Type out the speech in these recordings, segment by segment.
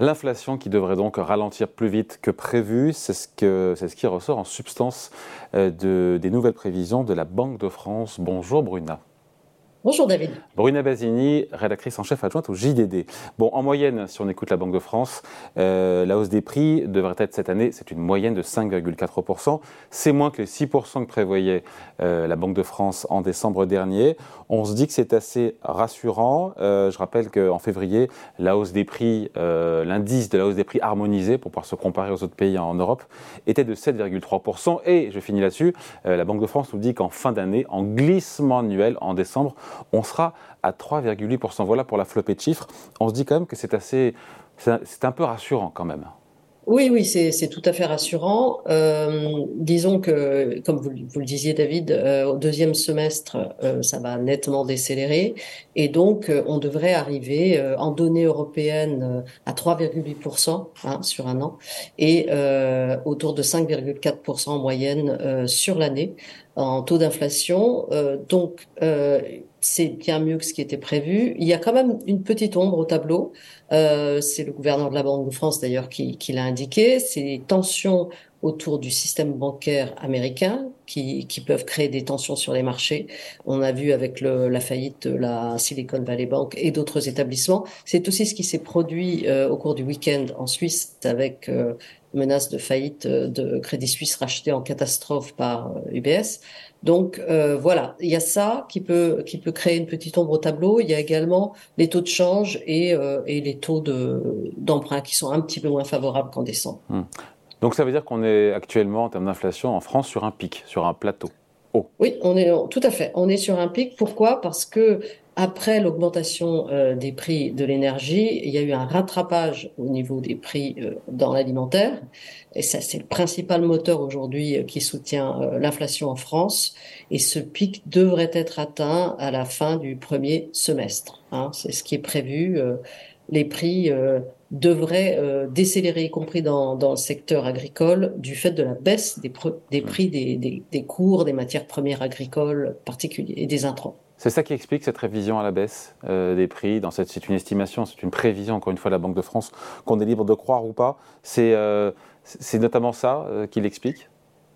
L'inflation qui devrait donc ralentir plus vite que prévu, c'est ce, ce qui ressort en substance euh, de, des nouvelles prévisions de la Banque de France. Bonjour Bruna. Bonjour David. Bruna Basini, rédactrice en chef adjointe au JDD. Bon, en moyenne, si on écoute la Banque de France, euh, la hausse des prix devrait être cette année, c'est une moyenne de 5,4%. C'est moins que les 6% que prévoyait euh, la Banque de France en décembre dernier. On se dit que c'est assez rassurant. Euh, je rappelle qu'en février, la hausse des prix, l'indice de la hausse des prix harmonisé, pour pouvoir se comparer aux autres pays en Europe, était de 7,3%. Et je finis là-dessus, la Banque de France nous dit qu'en fin d'année, en glissement annuel, en décembre, on sera à 3,8%. Voilà pour la flopée de chiffres. On se dit quand même que c'est assez, c'est un peu rassurant quand même. Oui, oui, c'est tout à fait rassurant. Euh, disons que, comme vous, le disiez, David, euh, au deuxième semestre, euh, ça va nettement décélérer, et donc on devrait arriver en données européennes à 3,8% hein, sur un an, et autour de 5,4% en moyenne sur l'année en taux d'inflation. donc c'est bien mieux que ce qui était prévu. Il y a quand même une petite ombre au tableau. Euh, c'est le gouverneur de la Banque de France d'ailleurs qui, qui l'a indiqué. Les tensions autour du système bancaire américain qui, qui, peuvent créer des tensions sur les marchés. On a vu avec le, la faillite de la Silicon Valley Bank et d'autres établissements. C'est aussi ce qui s'est produit euh, au cours du week-end en Suisse avec euh, menace de faillite de Crédit Suisse racheté en catastrophe par UBS. Donc euh, voilà, il y a ça qui peut qui peut créer une petite ombre au tableau. Il y a également les taux de change et, euh, et les taux de d'emprunt qui sont un petit peu moins favorables qu'en décembre. Hmm. Donc ça veut dire qu'on est actuellement en termes d'inflation en France sur un pic, sur un plateau. Oui, on est tout à fait. On est sur un pic. Pourquoi? Parce que après l'augmentation euh, des prix de l'énergie, il y a eu un rattrapage au niveau des prix euh, dans l'alimentaire. Et ça, c'est le principal moteur aujourd'hui euh, qui soutient l'inflation en France. Et ce pic devrait être atteint à la fin du premier semestre. Hein. C'est ce qui est prévu. les prix devraient décélérer, y compris dans, dans, le secteur agricole, du fait de la baisse des, des prix des, des, des cours des matières premières agricoles particuliers et des intrants. C'est ça qui explique cette révision à la baisse euh, des prix. Dans cette, c'est une estimation, c'est une prévision, encore une fois, de la Banque de France, qu'on est libre de croire ou pas. C'est, euh, c'est notamment ça euh, qui l'explique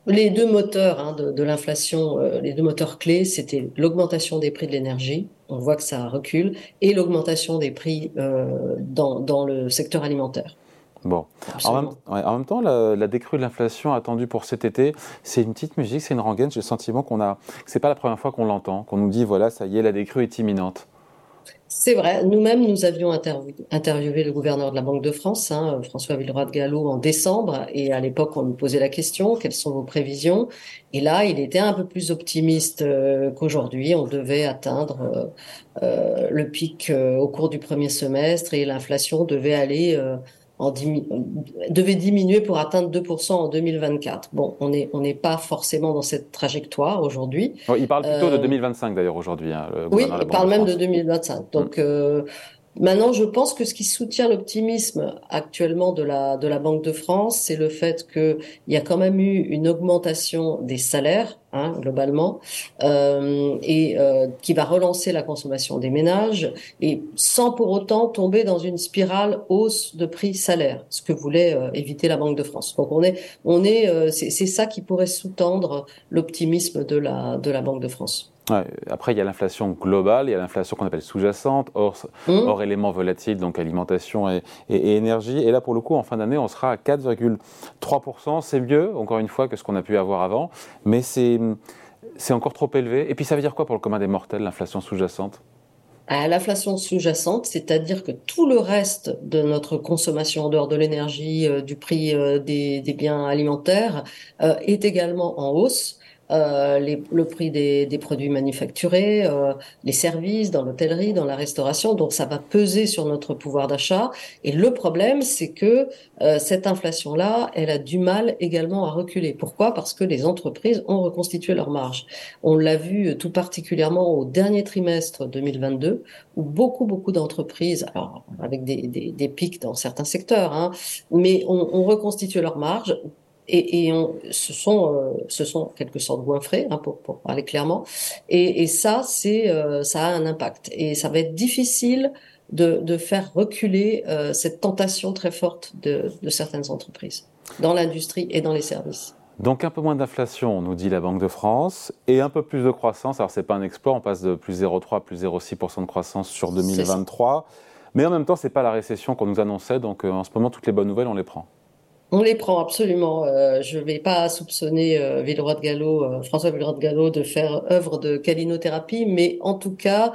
Les deux moteurs hein, de, de, l'inflation, les deux moteurs clés, c'était l'augmentation des prix de l'énergie, on voit que ça recule, et l'augmentation des prix dans, dans le secteur alimentaire. Bon. En même, temps, la, décrue de l'inflation attendue pour cet été, c'est une petite musique, c'est une rengaine. J'ai le sentiment qu'on a, c'est pas la première fois qu'on l'entend, qu'on nous dit voilà, ça y est, la décrue est imminente. C'est vrai. Nous-mêmes, nous avions interviewé le gouverneur de la Banque de France, hein, François Villeroy de Gallo, en décembre. Et à l'époque, on nous posait la question quelles sont vos prévisions? Et là, il était un peu plus optimiste euh, qu'aujourd'hui. On devait atteindre euh, euh, le pic au cours du premier semestre et l'inflation devait aller devait diminuer pour atteindre 2% en 2024. Bon, on n'est on pas forcément dans cette trajectoire aujourd'hui. il parle plutôt de 2025 euh, d'ailleurs aujourd'hui. Hein, oui, il parle même de 2025. Donc, mm. euh, Maintenant, je pense que ce qui soutient l'optimisme actuellement de la de la Banque de France, c'est le fait qu'il y a quand même eu une augmentation des salaires hein, globalement euh, et euh, qui va relancer la consommation des ménages et sans pour autant tomber dans une spirale hausse de prix salaire, ce que voulait euh, éviter la Banque de France. Donc on est on est euh, c'est ça qui pourrait sous-tendre l'optimisme de la de la Banque de France. Ouais, après, il y a l'inflation globale, il y a l'inflation qu'on appelle sous-jacente, hors, mmh. hors, éléments volatiles, donc alimentation et, et, et, énergie. Et là, pour le coup, en fin d'année, on sera à 4,3%. C'est mieux, encore une fois, que ce qu'on a pu avoir avant, mais c'est encore trop élevé. Et puis, ça veut dire quoi pour le commun des mortels, l'inflation sous-jacente? À l'inflation sous-jacente, c'est-à-dire que tout le reste de notre consommation en dehors de l'énergie, euh, du prix euh, des, des, biens alimentaires, euh, est également en hausse. Euh, les, le prix des, des produits manufacturés, euh, les services dans l'hôtellerie, dans la restauration. Donc ça va peser sur notre pouvoir d'achat. Et le problème, c'est que euh, cette inflation-là, elle a du mal également à reculer. Pourquoi? Parce que les entreprises ont reconstitué leurs marges. On l'a vu tout particulièrement au dernier trimestre 2022, où beaucoup, beaucoup d'entreprises, alors avec des, des, des, pics dans certains secteurs, hein, mais ont, ont reconstitué leurs marges et, et on, ce sont euh, ce sont quelque sorte goinfrés hein, pour, pour parler clairement et, et ça c'est euh, ça a un impact et ça va être difficile de, faire reculer cette tentation très forte de, de certaines entreprises dans l'industrie et dans les services. Donc un peu moins d'inflation, nous dit la Banque de France, et un peu plus de croissance. Alors ce n'est pas un exploit, on passe de plus 0,3 plus 0,6% de croissance sur 2023. Mais en même temps, ce n'est pas la récession qu'on nous annonçait, donc en ce moment, toutes les bonnes nouvelles, on les prend. On les prend absolument. Euh, je ne vais pas soupçonner euh, de Gallo, euh, François Villeroy de Gallo de faire œuvre de calinothérapie, mais en tout cas,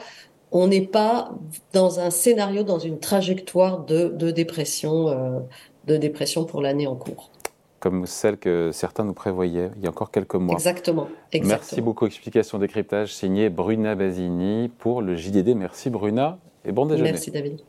on n'est pas dans un scénario, dans une trajectoire de, dépression, euh, de dépression pour l'année en cours. Comme celle que certains nous prévoyaient il y a encore quelques mois. Exactement. exactement. Merci beaucoup. Explication décryptage signée Bruna Basini pour le JDD. Merci Bruna et bon déjeuner. Merci David.